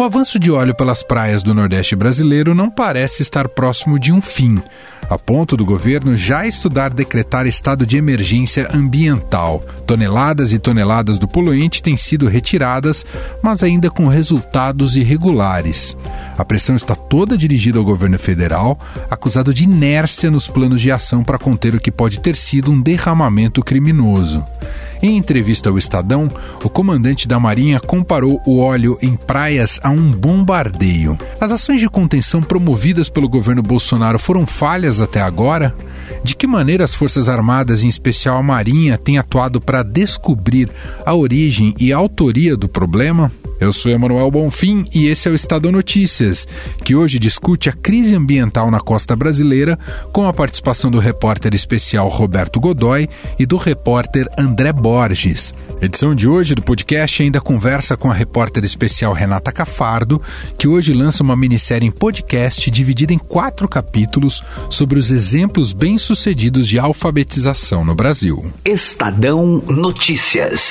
O avanço de óleo pelas praias do Nordeste brasileiro não parece estar próximo de um fim, a ponto do governo já estudar decretar estado de emergência ambiental. Toneladas e toneladas do poluente têm sido retiradas, mas ainda com resultados irregulares. A pressão está toda dirigida ao governo federal, acusado de inércia nos planos de ação para conter o que pode ter sido um derramamento criminoso. Em entrevista ao Estadão, o comandante da Marinha comparou o óleo em praias a um bombardeio. As ações de contenção promovidas pelo governo Bolsonaro foram falhas até agora? De que maneira as Forças Armadas, em especial a Marinha, têm atuado para descobrir a origem e a autoria do problema? Eu sou Emanuel Bonfim e esse é o Estado Notícias, que hoje discute a crise ambiental na costa brasileira com a participação do repórter especial Roberto Godoy e do repórter André Borges. A edição de hoje do podcast ainda conversa com a repórter especial Renata Cafardo, que hoje lança uma minissérie em podcast dividida em quatro capítulos sobre os exemplos bem-sucedidos de alfabetização no Brasil. Estadão Notícias.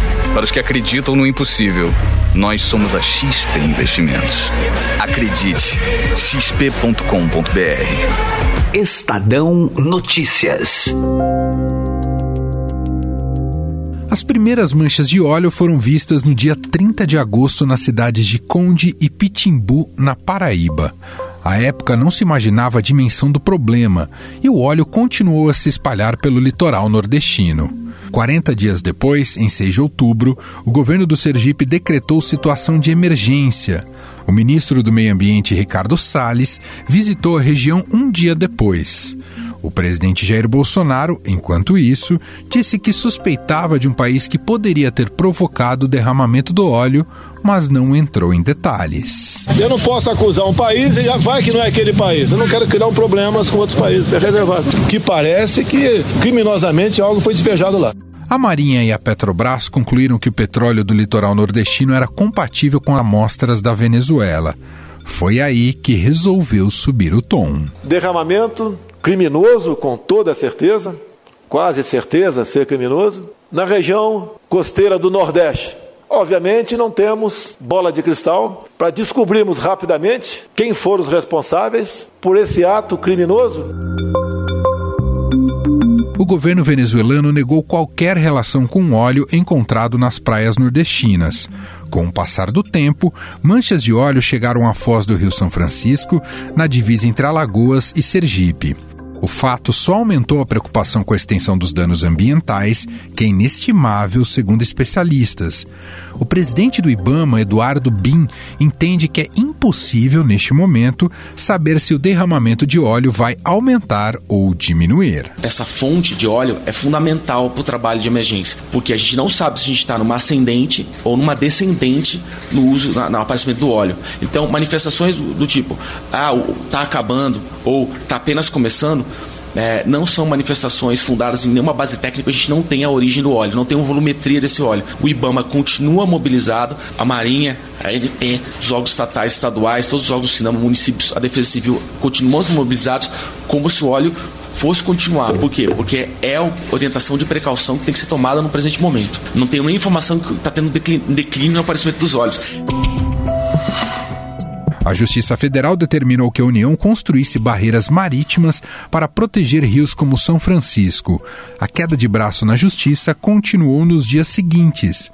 Para os que acreditam no impossível, nós somos a XP Investimentos. Acredite, xp.com.br. Estadão Notícias. As primeiras manchas de óleo foram vistas no dia 30 de agosto nas cidades de Conde e Pitimbu, na Paraíba. À época não se imaginava a dimensão do problema e o óleo continuou a se espalhar pelo litoral nordestino. 40 dias depois, em 6 de outubro, o governo do Sergipe decretou situação de emergência. O ministro do Meio Ambiente, Ricardo Salles, visitou a região um dia depois. O presidente Jair Bolsonaro, enquanto isso, disse que suspeitava de um país que poderia ter provocado o derramamento do óleo, mas não entrou em detalhes. Eu não posso acusar um país e já vai que não é aquele país. Eu não quero criar um problemas com outros países, é reservado. Que parece que criminosamente algo foi despejado lá. A Marinha e a Petrobras concluíram que o petróleo do litoral nordestino era compatível com amostras da Venezuela. Foi aí que resolveu subir o tom. Derramamento criminoso, com toda certeza, quase certeza ser criminoso, na região costeira do Nordeste. Obviamente, não temos bola de cristal para descobrirmos rapidamente quem foram os responsáveis por esse ato criminoso o governo venezuelano negou qualquer relação com óleo encontrado nas praias nordestinas. Com o passar do tempo, manchas de óleo chegaram à foz do Rio São Francisco, na divisa entre Alagoas e Sergipe. O fato só aumentou a preocupação com a extensão dos danos ambientais, que é inestimável, segundo especialistas. O presidente do Ibama, Eduardo Bin, entende que é impossível, neste momento, saber se o derramamento de óleo vai aumentar ou diminuir. Essa fonte de óleo é fundamental para o trabalho de emergência, porque a gente não sabe se a gente está numa ascendente ou numa descendente no uso, no aparecimento do óleo. Então, manifestações do, do tipo, ah, está acabando ou está apenas começando, é, não são manifestações fundadas em nenhuma base técnica, a gente não tem a origem do óleo, não tem uma volumetria desse óleo. O IBAMA continua mobilizado, a Marinha, a NP, os órgãos estatais, estaduais, todos os órgãos do cinema, municípios, a Defesa Civil, continuam mobilizados como se o óleo fosse continuar. Por quê? Porque é a orientação de precaução que tem que ser tomada no presente momento. Não tem nenhuma informação que está tendo declínio no aparecimento dos olhos. A Justiça Federal determinou que a União construísse barreiras marítimas para proteger rios como São Francisco. A queda de braço na Justiça continuou nos dias seguintes.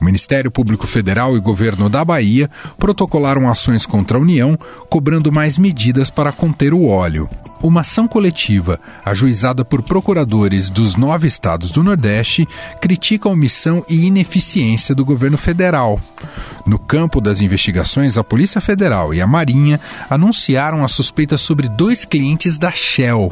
O Ministério Público Federal e governo da Bahia protocolaram ações contra a União, cobrando mais medidas para conter o óleo uma ação coletiva, ajuizada por procuradores dos nove estados do Nordeste, critica a omissão e ineficiência do governo federal. No campo das investigações, a Polícia Federal e a Marinha anunciaram a suspeita sobre dois clientes da Shell.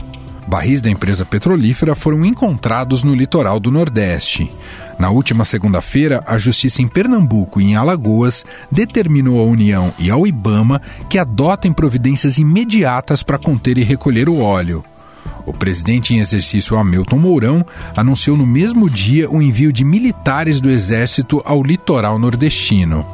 Barris da empresa petrolífera foram encontrados no litoral do Nordeste. Na última segunda-feira, a Justiça em Pernambuco e em Alagoas determinou à União e ao IBAMA que adotem providências imediatas para conter e recolher o óleo. O presidente em exercício Hamilton Mourão anunciou no mesmo dia o envio de militares do Exército ao litoral nordestino.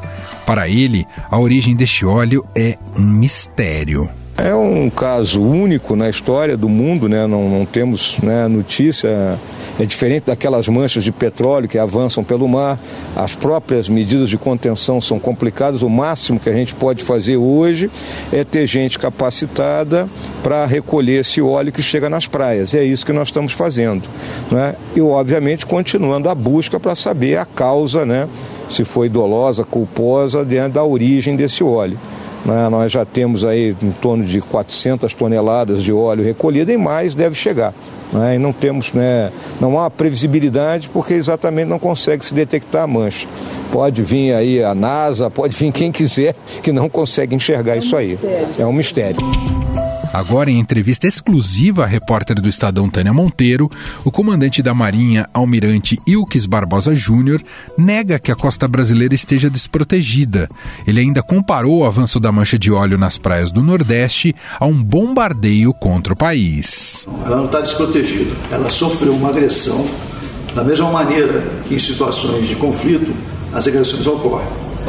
Para ele, a origem deste óleo é um mistério. É um caso único na história do mundo, né? não, não temos né, notícia. É diferente daquelas manchas de petróleo que avançam pelo mar. As próprias medidas de contenção são complicadas. O máximo que a gente pode fazer hoje é ter gente capacitada para recolher esse óleo que chega nas praias. E é isso que nós estamos fazendo. Né? E, obviamente, continuando a busca para saber a causa, né? se foi dolosa, culposa, dentro da origem desse óleo. Né? Nós já temos aí em torno de 400 toneladas de óleo recolhido e mais deve chegar. Né? E não temos, né, não há previsibilidade porque exatamente não consegue se detectar a mancha. Pode vir aí a NASA, pode vir quem quiser que não consegue enxergar é um isso aí. Mistério. É um mistério. Agora, em entrevista exclusiva à repórter do Estadão Tânia Monteiro, o comandante da Marinha, almirante Ilques Barbosa Júnior, nega que a costa brasileira esteja desprotegida. Ele ainda comparou o avanço da mancha de óleo nas praias do Nordeste a um bombardeio contra o país. Ela não está desprotegida. Ela sofreu uma agressão da mesma maneira que em situações de conflito as agressões ocorrem.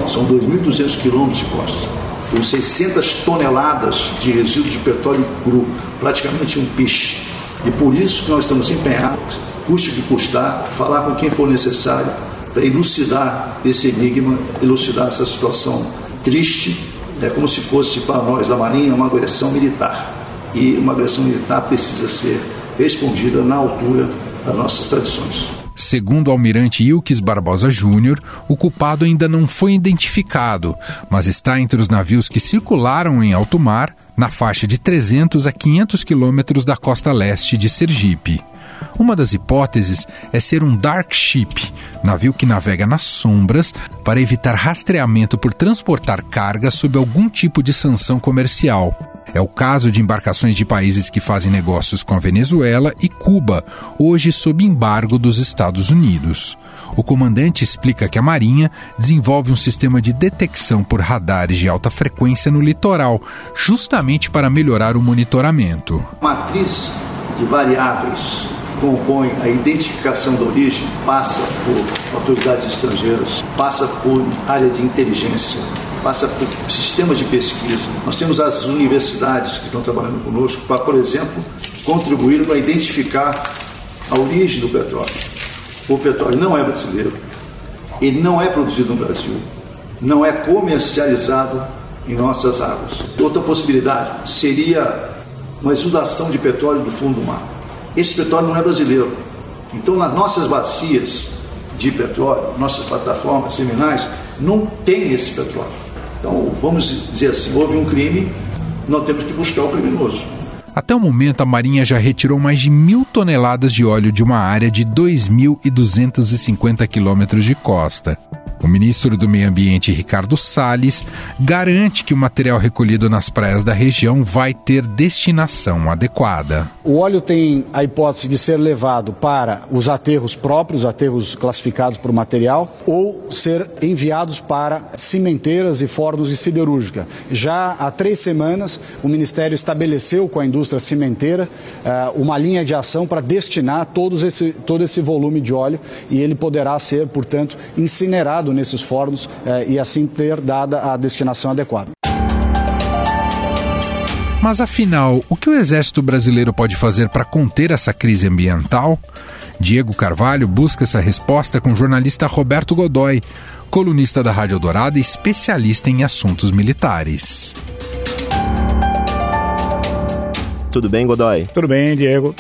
São 2.200 quilômetros de costa com 600 toneladas de resíduo de petróleo cru, praticamente um peixe. E por isso que nós estamos empenhados, custe que custar, falar com quem for necessário para elucidar esse enigma, elucidar essa situação triste, é como se fosse para nós da Marinha uma agressão militar. E uma agressão militar precisa ser respondida na altura das nossas tradições. Segundo o almirante Ilques Barbosa Júnior, o culpado ainda não foi identificado, mas está entre os navios que circularam em alto mar, na faixa de 300 a 500 quilômetros da costa leste de Sergipe. Uma das hipóteses é ser um dark ship, navio que navega nas sombras para evitar rastreamento por transportar carga sob algum tipo de sanção comercial. É o caso de embarcações de países que fazem negócios com a Venezuela e Cuba, hoje sob embargo dos Estados Unidos. O comandante explica que a Marinha desenvolve um sistema de detecção por radares de alta frequência no litoral, justamente para melhorar o monitoramento. Matriz de variáveis compõe a identificação da origem passa por autoridades estrangeiras, passa por área de inteligência, passa por sistemas de pesquisa. Nós temos as universidades que estão trabalhando conosco para, por exemplo, contribuir para identificar a origem do petróleo. O petróleo não é brasileiro, ele não é produzido no Brasil, não é comercializado em nossas águas. Outra possibilidade seria uma exudação de petróleo do fundo do mar. Esse petróleo não é brasileiro. Então, nas nossas bacias de petróleo, nossas plataformas seminais, não tem esse petróleo. Então, vamos dizer assim: houve um crime, nós temos que buscar o criminoso. Até o momento, a Marinha já retirou mais de mil toneladas de óleo de uma área de 2.250 quilômetros de costa. O ministro do Meio Ambiente, Ricardo Salles, garante que o material recolhido nas praias da região vai ter destinação adequada. O óleo tem a hipótese de ser levado para os aterros próprios, aterros classificados por material, ou ser enviados para cimenteiras e fornos de siderúrgica. Já há três semanas, o Ministério estabeleceu com a indústria cimenteira uh, uma linha de ação para destinar todos esse, todo esse volume de óleo e ele poderá ser, portanto, incinerado nesses fornos eh, e assim ter dada a destinação adequada. Mas afinal, o que o Exército Brasileiro pode fazer para conter essa crise ambiental? Diego Carvalho busca essa resposta com o jornalista Roberto Godoy, colunista da Rádio Dourado e especialista em assuntos militares. Tudo bem, Godoy? Tudo bem, Diego.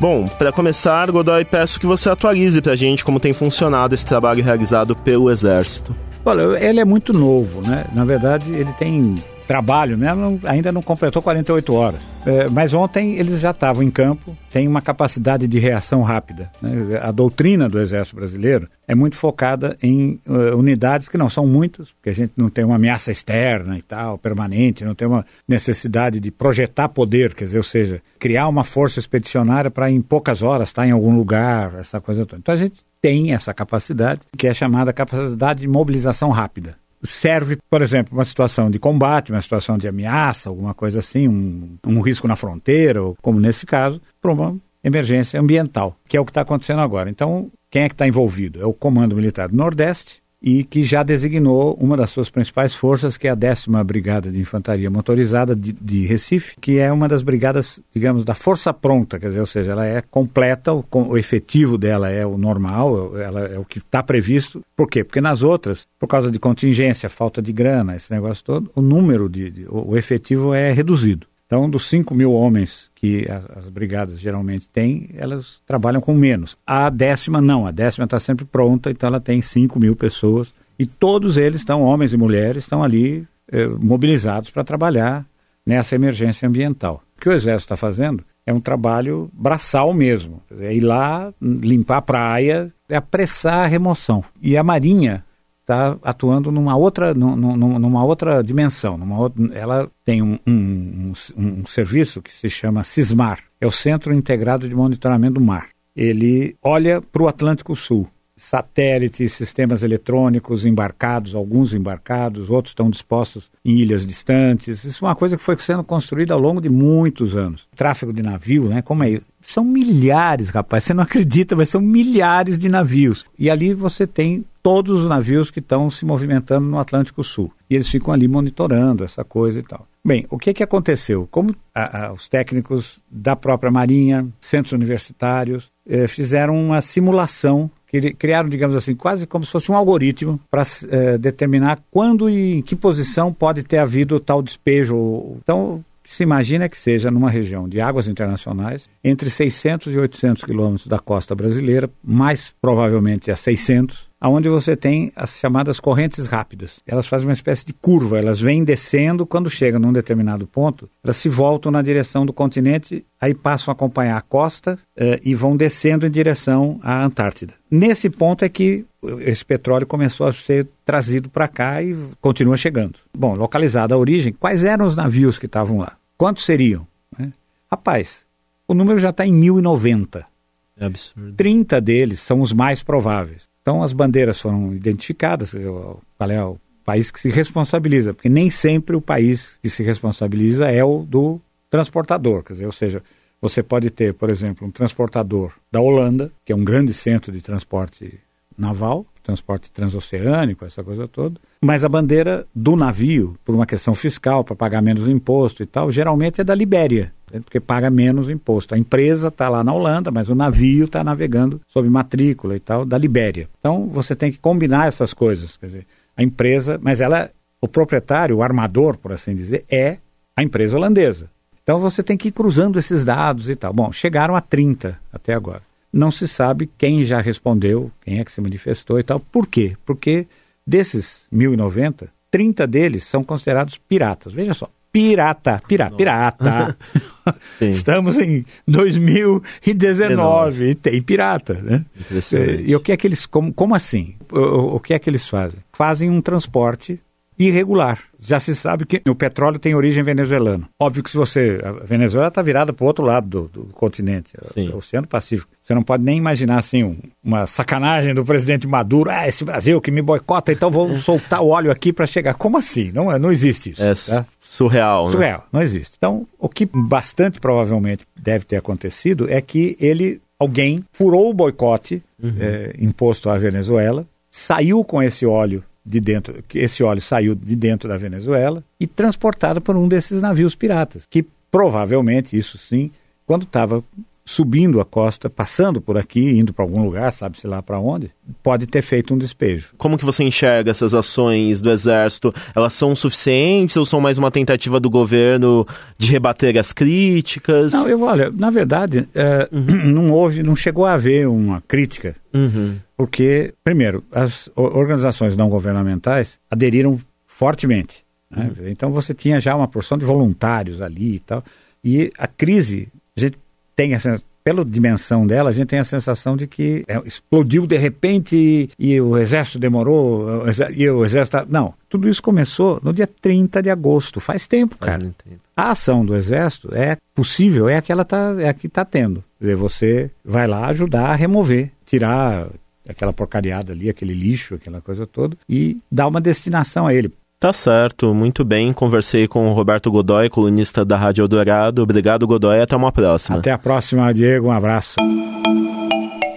Bom, para começar, Godoy, peço que você atualize para a gente como tem funcionado esse trabalho realizado pelo Exército. Olha, ele é muito novo, né? Na verdade, ele tem trabalho, né? ainda não completou 48 horas. É, mas ontem eles já estavam em campo, tem uma capacidade de reação rápida. Né? A doutrina do Exército Brasileiro é muito focada em uh, unidades que não são muitas, porque a gente não tem uma ameaça externa e tal, permanente, não tem uma necessidade de projetar poder, quer dizer, ou seja, criar uma força expedicionária para em poucas horas estar em algum lugar, essa coisa toda. Então a gente tem essa capacidade, que é chamada capacidade de mobilização rápida serve, por exemplo, uma situação de combate, uma situação de ameaça, alguma coisa assim, um, um risco na fronteira, ou como nesse caso, para uma emergência ambiental, que é o que está acontecendo agora. Então, quem é que está envolvido? É o Comando Militar do Nordeste, e que já designou uma das suas principais forças, que é a décima Brigada de Infantaria Motorizada de, de, Recife, que é uma das brigadas, digamos, da força pronta, quer dizer, ou seja, ela é completa, o, o efetivo dela é o normal, ela é o que está previsto. Por quê? Porque nas outras, por causa de contingência, falta de grana, esse negócio todo, o número de, de o, efetivo é reduzido. Então, dos 5 mil homens que as, as, brigadas geralmente têm, elas trabalham com menos. A décima não, a décima está sempre pronta, então ela tem 5 mil pessoas. E todos eles estão, homens e mulheres, estão ali eh, mobilizados para trabalhar nessa emergência ambiental. O que o Exército está fazendo é um trabalho braçal mesmo. É ir lá, limpar a praia, é apressar a remoção. E a Marinha está atuando numa outra, numa outra dimensão. Numa outra, ela tem um, um, um, um serviço que se chama CISMAR, é o Centro Integrado de Monitoramento do Mar. Ele olha para o Atlântico Sul satélites, sistemas eletrônicos embarcados, alguns embarcados, outros estão dispostos em ilhas distantes. Isso é uma coisa que foi sendo construída ao longo de muitos anos. Tráfego de navio, né? Como é? São milhares, rapaz. Você não acredita, mas são milhares de navios. E ali você tem todos os navios que estão se movimentando no Atlântico Sul. E eles ficam ali monitorando essa coisa e tal. Bem, o que, que aconteceu? Como a, a, os técnicos da própria Marinha, centros universitários, eh, fizeram uma simulação criaram, digamos assim, quase como se fosse um algoritmo para eh, determinar quando e em que posição pode ter havido tal despejo. Então, se imagina que seja numa região de águas internacionais, entre 600 e 800 quilômetros da costa brasileira, mais provavelmente a 600, aonde você tem as chamadas correntes rápidas. Elas fazem uma espécie de curva, elas vêm descendo, quando chegam num determinado ponto, elas se voltam na direção do continente, aí passam a acompanhar a costa eh, e vão descendo em direção à Antártida. Nesse ponto é que esse petróleo começou a ser trazido para cá e continua chegando. Bom, localizada a origem, quais eram os navios que estavam lá? Quantos seriam? Né? Rapaz, o número já está em 1090. É absurdo. 30 deles são os mais prováveis. Então as bandeiras foram identificadas, qual é o país que se responsabiliza, porque nem sempre o país que se responsabiliza é o do transportador, quer dizer, ou seja, você pode ter, por exemplo, um transportador da Holanda, que é um grande centro de transporte naval, transporte transoceânico, essa coisa toda. Mas a bandeira do navio, por uma questão fiscal, para pagar menos imposto e tal, geralmente é da Libéria, porque paga menos imposto. A empresa está lá na Holanda, mas o navio está navegando sob matrícula e tal, da Libéria. Então você tem que combinar essas coisas. Quer dizer, a empresa, mas ela, o proprietário, o armador, por assim dizer, é a empresa holandesa. Então você tem que ir cruzando esses dados e tal. Bom, chegaram a 30 até agora não se sabe quem já respondeu, quem é que se manifestou e tal. Por quê? Porque desses 1090, 30 deles são considerados piratas. Veja só, pirata, pirata, pirata. Estamos em 2019 e tem pirata, né? E o que é que eles, como, como assim? O, o que é que eles fazem? Fazem um transporte irregular. Já se sabe que o petróleo tem origem venezuelana. Óbvio que se você. A Venezuela está virada para o outro lado do, do continente, o Oceano Pacífico. Você não pode nem imaginar assim um, uma sacanagem do presidente Maduro. Ah, esse Brasil que me boicota, então vou soltar o óleo aqui para chegar. Como assim? Não, não existe isso. É tá? surreal. Né? Surreal, não existe. Então, o que bastante provavelmente deve ter acontecido é que ele, alguém, furou o boicote uhum. é, imposto à Venezuela, saiu com esse óleo de dentro, que esse óleo saiu de dentro da Venezuela e transportado por um desses navios piratas, que provavelmente, isso sim, quando estava subindo a costa, passando por aqui, indo para algum lugar, sabe-se lá para onde, pode ter feito um despejo. Como que você enxerga essas ações do Exército? Elas são suficientes ou são mais uma tentativa do governo de rebater as críticas? Não, eu, olha, na verdade, é, uhum. não houve, não chegou a haver uma crítica. Uhum. Porque, primeiro, as organizações não governamentais aderiram fortemente. Né? Uhum. Então você tinha já uma porção de voluntários ali e tal. E a crise, a gente tem essa, pela dimensão dela, a gente tem a sensação de que é, explodiu de repente e, o exército demorou, e o exército. Tá, não, tudo isso começou no dia 30 de agosto, faz tempo, cara. Faz tempo. A ação do exército é possível, é a que ela tá, é a que está tendo. Quer dizer, você vai lá ajudar a remover, tirar aquela porcariada ali, aquele lixo, aquela coisa toda, e dar uma destinação a ele. Tá certo, muito bem. Conversei com o Roberto Godoy, colunista da Rádio Eldorado. Obrigado, Godoy. Até uma próxima. Até a próxima, Diego. Um abraço.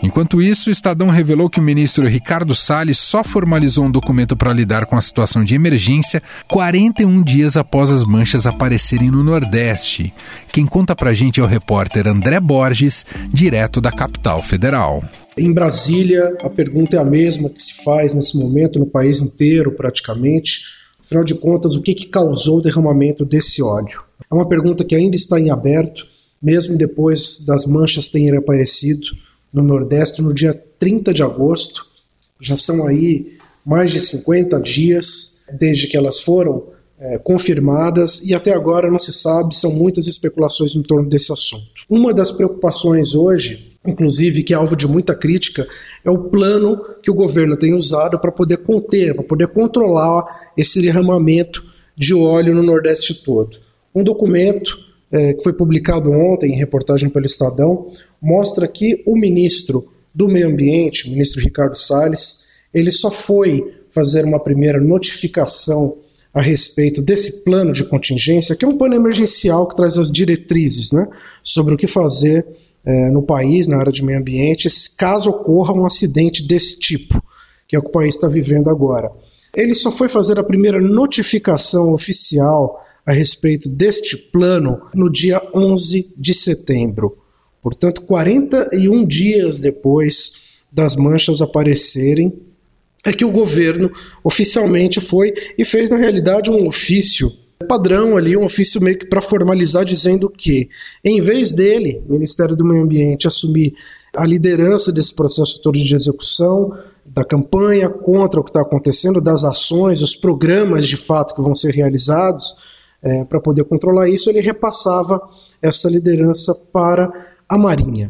Enquanto isso, o Estadão revelou que o ministro Ricardo Salles só formalizou um documento para lidar com a situação de emergência 41 dias após as manchas aparecerem no Nordeste. Quem conta pra gente é o repórter André Borges, direto da capital federal. Em Brasília, a pergunta é a mesma que se faz nesse momento no país inteiro, praticamente. Afinal de contas, o que, que causou o derramamento desse óleo? É uma pergunta que ainda está em aberto, mesmo depois das manchas terem aparecido no Nordeste no dia 30 de agosto. Já são aí mais de 50 dias desde que elas foram é, confirmadas e até agora não se sabe, são muitas especulações em torno desse assunto. Uma das preocupações hoje, inclusive que é alvo de muita crítica, é o plano que o governo tem usado para poder conter, para poder controlar esse derramamento de óleo no Nordeste todo. Um documento é, que foi publicado ontem em reportagem pelo Estadão, mostra que o ministro do Meio Ambiente, o ministro Ricardo Salles, ele só foi fazer uma primeira notificação a respeito desse plano de contingência, que é um plano emergencial que traz as diretrizes né, sobre o que fazer é, no país, na área de meio ambiente, caso ocorra um acidente desse tipo, que é o que o país está vivendo agora. Ele só foi fazer a primeira notificação oficial a respeito deste plano no dia 11 de setembro. Portanto, 41 dias depois das manchas aparecerem, é que o governo oficialmente foi e fez, na realidade, um ofício padrão ali, um ofício meio que para formalizar, dizendo que, em vez dele, o Ministério do Meio Ambiente, assumir a liderança desse processo todo de execução, da campanha contra o que está acontecendo, das ações, os programas de fato que vão ser realizados, é, para poder controlar isso, ele repassava essa liderança para a Marinha.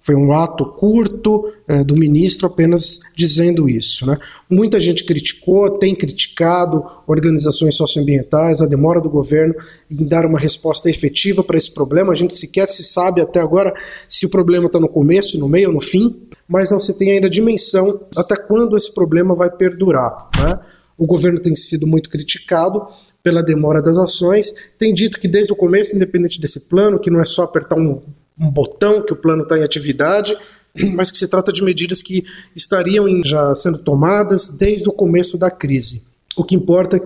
Foi um ato curto é, do ministro apenas dizendo isso. Né? Muita gente criticou, tem criticado organizações socioambientais, a demora do governo em dar uma resposta efetiva para esse problema. A gente sequer se sabe até agora se o problema está no começo, no meio ou no fim, mas não se tem ainda dimensão até quando esse problema vai perdurar. Né? O governo tem sido muito criticado pela demora das ações, tem dito que desde o começo, independente desse plano, que não é só apertar um, um botão que o plano está em atividade, mas que se trata de medidas que estariam já sendo tomadas desde o começo da crise. O que importa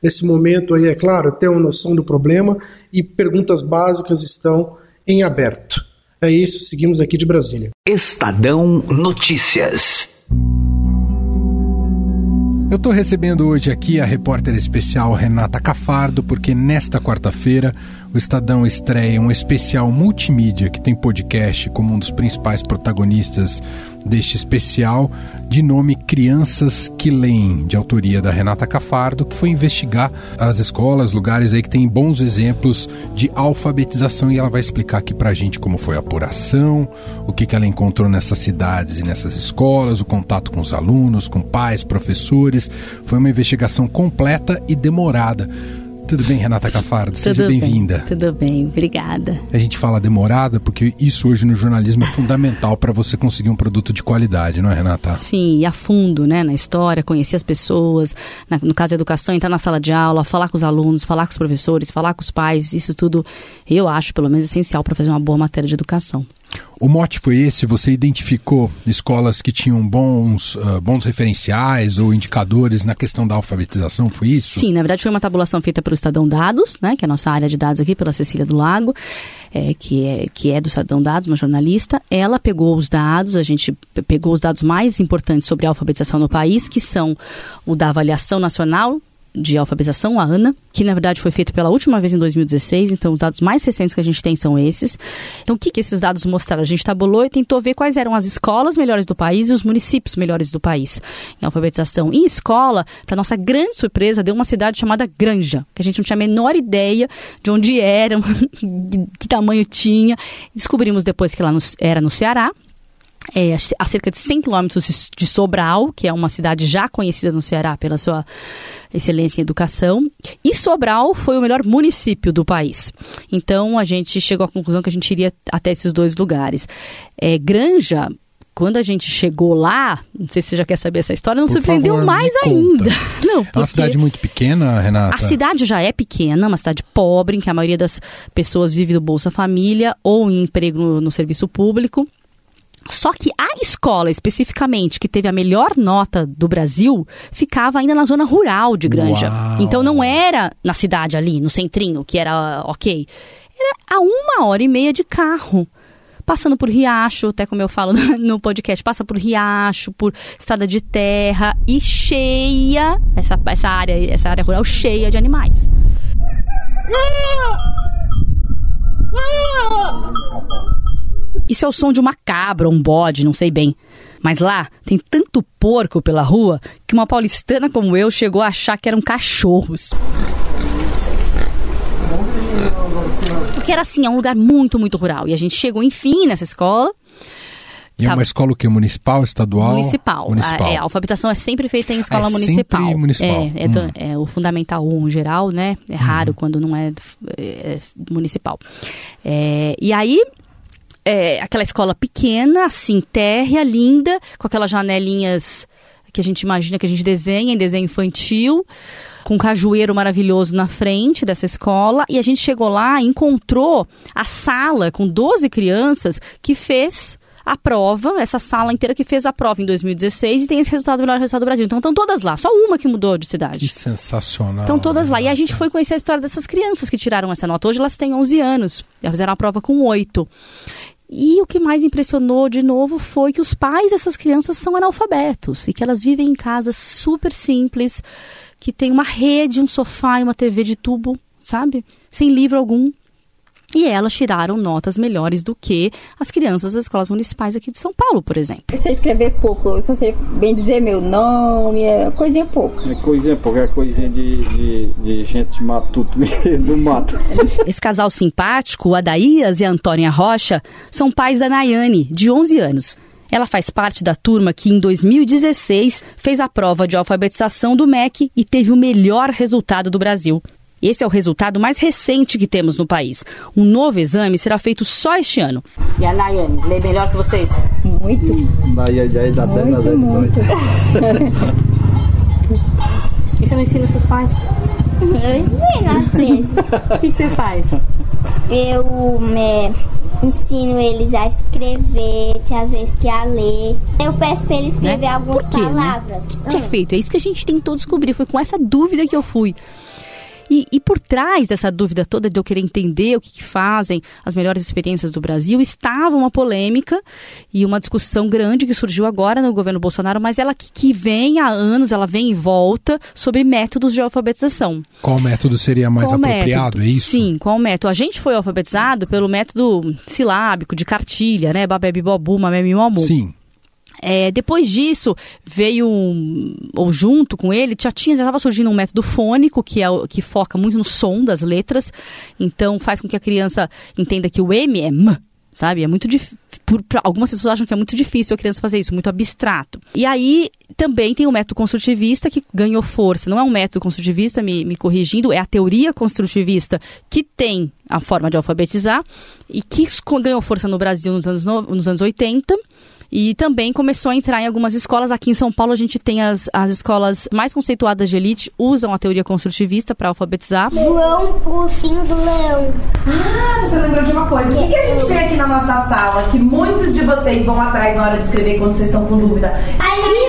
nesse momento aí é claro ter uma noção do problema e perguntas básicas estão em aberto. É isso, seguimos aqui de Brasília. Estadão Notícias. Eu estou recebendo hoje aqui a repórter especial Renata Cafardo, porque nesta quarta-feira o Estadão estreia um especial multimídia que tem podcast como um dos principais protagonistas deste especial, de nome Crianças que Leem, de autoria da Renata Cafardo, que foi investigar as escolas, lugares aí que tem bons exemplos de alfabetização e ela vai explicar aqui pra gente como foi a apuração, o que, que ela encontrou nessas cidades e nessas escolas, o contato com os alunos, com pais, professores. Foi uma investigação completa e demorada. Tudo bem, Renata Cafardo? Seja bem-vinda. Bem, tudo bem, obrigada. A gente fala demorada porque isso hoje no jornalismo é fundamental para você conseguir um produto de qualidade, não é, Renata? Sim, e a fundo, né, na história, conhecer as pessoas, na, no caso da educação, entrar na sala de aula, falar com os alunos, falar com os professores, falar com os pais, isso tudo eu acho, pelo menos, essencial para fazer uma boa matéria de educação. O mote foi esse? Você identificou escolas que tinham bons, uh, bons referenciais ou indicadores na questão da alfabetização? Foi isso? Sim, na verdade foi uma tabulação feita pelo Estadão Dados, né, que é a nossa área de dados aqui, pela Cecília do Lago, é, que, é, que é do Estadão Dados, uma jornalista. Ela pegou os dados, a gente pegou os dados mais importantes sobre a alfabetização no país, que são o da avaliação nacional de alfabetização, a ANA, que na verdade foi feito pela última vez em 2016, então os dados mais recentes que a gente tem são esses. Então o que, que esses dados mostraram? A gente tabulou e tentou ver quais eram as escolas melhores do país e os municípios melhores do país em alfabetização. Em escola, para nossa grande surpresa, deu uma cidade chamada Granja, que a gente não tinha a menor ideia de onde era, que tamanho tinha. Descobrimos depois que ela era no Ceará, é, a cerca de 100 quilômetros de Sobral, que é uma cidade já conhecida no Ceará pela sua excelência em educação. E Sobral foi o melhor município do país. Então a gente chegou à conclusão que a gente iria até esses dois lugares. É, Granja quando a gente chegou lá, não sei se você já quer saber essa história, não Por surpreendeu favor, mais ainda. Não, É uma porque- cidade muito pequena, Renata? a cidade já é pequena, uma cidade pobre, em que a maioria das pessoas vive do Bolsa Família ou em emprego no, no serviço público. Só que a escola, especificamente, que teve a melhor nota do Brasil, ficava ainda na zona rural de Granja. Uau. Então não era na cidade ali, no centrinho, que era ok. Era a uma hora e meia de carro. Passando por riacho, até como eu falo no podcast, passa por riacho, por estrada de terra e cheia, essa, essa, área, essa área rural cheia de animais. Isso é o som de uma cabra, um bode, não sei bem. Mas lá tem tanto porco pela rua que uma paulistana como eu chegou a achar que eram cachorros. Porque era assim, é um lugar muito, muito rural. E a gente chegou, enfim, nessa escola. E é Tá. uma escola o quê? Municipal, estadual? Municipal. Municipal. A, é, a alfabetação é sempre feita em escola É municipal. sempre municipal. É, é, Hum. é o Fundamental 1 em geral, né? É raro quando não é, é, municipal. É, e aí, é, aquela escola pequena, assim, térrea, linda, com aquelas janelinhas que a gente imagina que a gente desenha em desenho infantil, com um cajueiro maravilhoso na frente dessa escola. E a gente chegou lá e encontrou a sala com 12 crianças que fez a prova, essa sala inteira que fez a prova em 2016 e tem esse resultado, o melhor resultado do Brasil. Então estão todas lá, só uma que mudou de cidade. Que sensacional. Estão todas lá. E a gente foi conhecer a história dessas crianças que tiraram essa nota. Hoje elas têm 11 anos. Elas fizeram a prova com 8. E o que mais impressionou de novo foi que os pais dessas crianças são analfabetos e que elas vivem em casas super simples, que tem uma rede, um sofá e uma TV de tubo, sabe? Sem livro algum. E elas tiraram notas melhores do que as crianças das escolas municipais aqui de São Paulo, por exemplo. Eu sei escrever pouco, eu só sei bem dizer meu nome, é coisinha pouco. É coisinha, porque é coisinha de, de, de gente matuto do mato. Esse casal simpático, Adaías e a Antônia Rocha, são pais da Nayane, de 11 anos. Ela faz parte da turma que, em 2016, fez a prova de alfabetização do MEC e teve o melhor resultado do Brasil. Esse é o resultado mais recente que temos no país. Um novo exame será feito só este ano. E a Nayane, lê melhor que vocês? Muito. Daí, aí dá até na muito. E você não ensina seus pais? Eu ensino às vezes. O que, que você faz? Eu é, ensino eles a escrever, tem às vezes que a ler. Eu peço pra eles escrever Né? algumas Por quê, né? palavras. O que, que é feito? É isso que a gente tentou descobrir. Foi com essa dúvida que eu fui. E, e por trás dessa dúvida toda de eu querer entender o que, que fazem as melhores experiências do Brasil, estava uma polêmica e uma discussão grande que surgiu agora no governo Bolsonaro, mas ela que, que vem há anos, ela vem e volta sobre métodos de alfabetização. Qual método seria mais Qual apropriado, método? é isso? Sim, qual método? A gente foi alfabetizado pelo método silábico, de cartilha, né? Babebi bobu, mamemi momu. Sim. É, depois disso, veio, ou junto com ele, já tinha, já estava surgindo um método fônico, que, é, que foca muito no som das letras. Então, faz com que a criança entenda que o M é M, sabe? É muito difícil. Algumas pessoas acham que é muito difícil a criança fazer isso, muito abstrato. E aí, também tem o método construtivista, que ganhou força. Não é um método construtivista, me, me corrigindo, é a teoria construtivista que tem a forma de alfabetizar e que ganhou força no Brasil nos anos, no- nos anos 80. E também começou a entrar em algumas escolas. Aqui em São Paulo, a gente tem as, as escolas mais conceituadas de elite, usam a teoria construtivista para alfabetizar. João Ursinho do Leão. Ah, você lembrou de uma coisa. O que, que a gente tem aqui na nossa sala que muitos de vocês vão atrás na hora de escrever quando vocês estão com dúvida? Ali,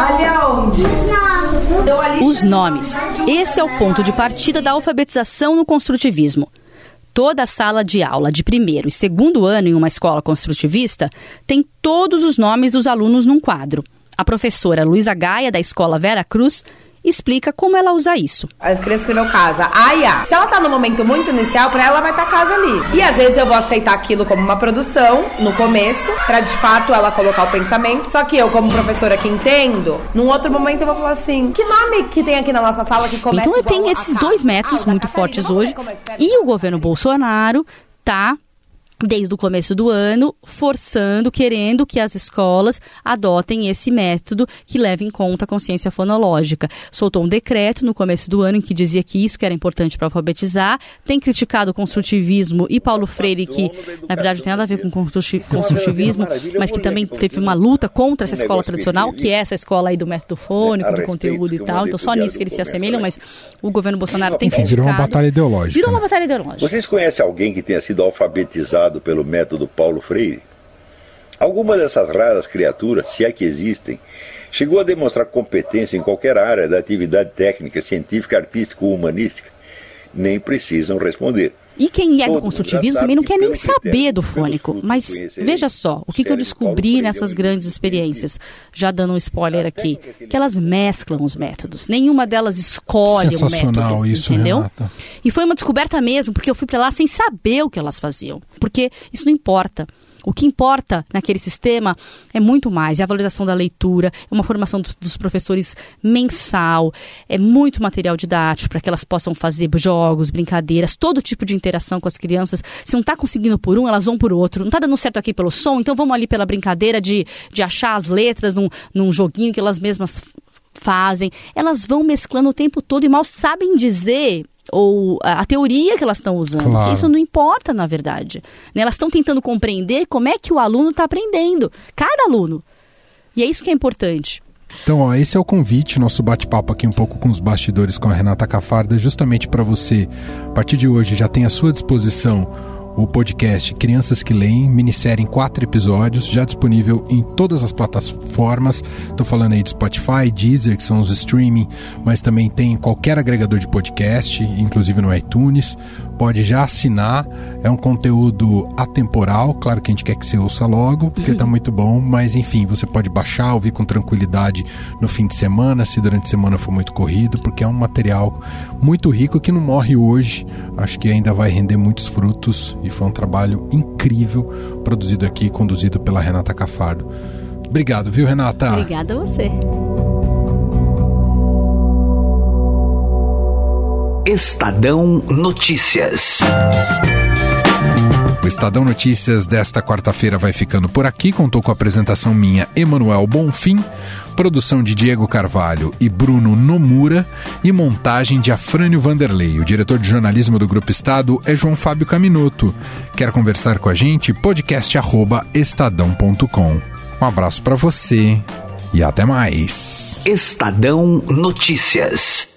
Ali aonde? Ali Os nomes. Esse é o ponto de partida da alfabetização no construtivismo. Toda sala de aula de primeiro e segundo ano em uma escola construtivista tem todos os nomes dos alunos num quadro. A professora Luísa Gaia, da escola Vera Cruz, explica como ela usa isso. As crianças escreveu casa, Aya. Se ela tá no momento muito inicial, pra ela vai estar casa ali. E às vezes eu vou aceitar aquilo como uma produção no começo, pra de fato ela colocar o pensamento. Só que eu, como professora que entendo, num outro momento eu vou falar assim: que nome que tem aqui na nossa sala que começa Então tem esses dois métodos Ah, muito fortes hoje. é que. E o governo Bolsonaro tá desde o começo do ano, forçando, querendo que as escolas adotem esse método que leva em conta a consciência fonológica. Soltou um decreto no começo do ano em que dizia que isso que era importante para alfabetizar, tem criticado o construtivismo e Paulo Freire, que na verdade não tem nada a ver com construtivismo, mas que também teve uma luta contra essa escola tradicional, que é essa escola aí do método fônico, do conteúdo e tal, então só nisso que eles se assemelham, mas o governo Bolsonaro tem criticado. Virou uma batalha ideológica. Virou uma batalha ideológica. Vocês conhecem alguém que tenha sido alfabetizado pelo método Paulo Freire? Alguma dessas raras criaturas, se é que existem, chegou a demonstrar competência em qualquer área da atividade técnica, científica, artística ou humanística? Nem precisam responder. E quem é do construtivismo também não quer nem saber do fônico. Mas veja só, o que, que eu descobri nessas grandes experiências, já dando um spoiler aqui, que elas mesclam os métodos. Nenhuma delas escolhe um método, isso, entendeu? Renata. E foi uma descoberta mesmo, porque eu fui para lá sem saber o que elas faziam. Porque isso não importa. O que importa naquele sistema é muito mais, é a valorização da leitura, é uma formação dos professores mensal, é muito material didático para que elas possam fazer jogos, brincadeiras, todo tipo de interação com as crianças. Se não está conseguindo por um, elas vão por outro. Não está dando certo aqui pelo som, então vamos ali pela brincadeira de, de achar as letras num, num joguinho que elas mesmas fazem. Elas vão mesclando o tempo todo e mal sabem dizer ou a, a teoria que elas estão usando, Claro. isso não importa, na verdade. Né? Elas estão tentando compreender como é que o aluno está aprendendo, cada aluno. E é isso que é importante. Então, ó, esse é o convite, nosso bate-papo aqui um pouco com os bastidores com a Renata Cafarda, justamente para você, a partir de hoje, já tem à sua disposição o podcast Crianças que Leem, minissérie em quatro episódios, já disponível em todas as plataformas. Estou falando aí de Spotify, Deezer, que são os streaming, mas também tem em qualquer agregador de podcast, inclusive no iTunes. Pode já assinar. É um conteúdo atemporal, claro que a gente quer que você ouça logo, porque tá muito bom, mas enfim, você pode baixar, ouvir com tranquilidade no fim de semana, se durante a semana for muito corrido, porque é um material muito rico que não morre hoje. Acho que ainda vai render muitos frutos e foi um trabalho incrível produzido aqui, conduzido pela Renata Cafardo. Obrigado, viu, Renata? Obrigada a você. Estadão Notícias. O Estadão Notícias desta quarta-feira vai ficando por aqui. Contou com a apresentação minha, Emanuel Bonfim, produção de Diego Carvalho e Bruno Nomura e montagem de Afrânio Vanderlei. O diretor de jornalismo do Grupo Estado é João Fábio Caminoto. Quer conversar com a gente? podcast@estadão.com. Um abraço para você e até mais. Estadão Notícias.